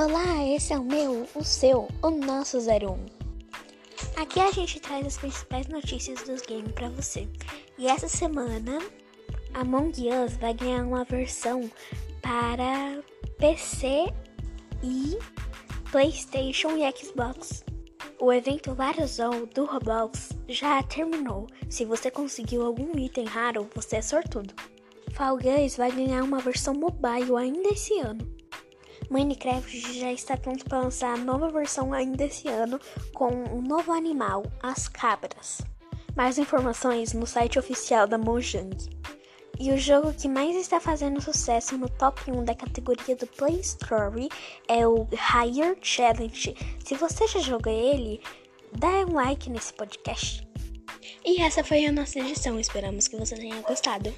Olá, esse é o meu, o seu, o nosso 01. Aqui a gente traz as principais notícias dos games para você. E essa semana, Among Us vai ganhar uma versão para PC e PlayStation e Xbox. O evento Varozão do Roblox já terminou. Se você conseguiu algum item raro, você é sortudo. Fall Guys vai ganhar uma versão mobile ainda esse ano. Minecraft já está pronto para lançar a nova versão ainda esse ano com um novo animal, as cabras. Mais informações no site oficial da Mojang. E o jogo que mais está fazendo sucesso no top 1 da categoria do Play Store é o Higher Challenge. Se você já jogou ele, dá um like nesse podcast. E essa foi a nossa edição. Esperamos que você tenha gostado.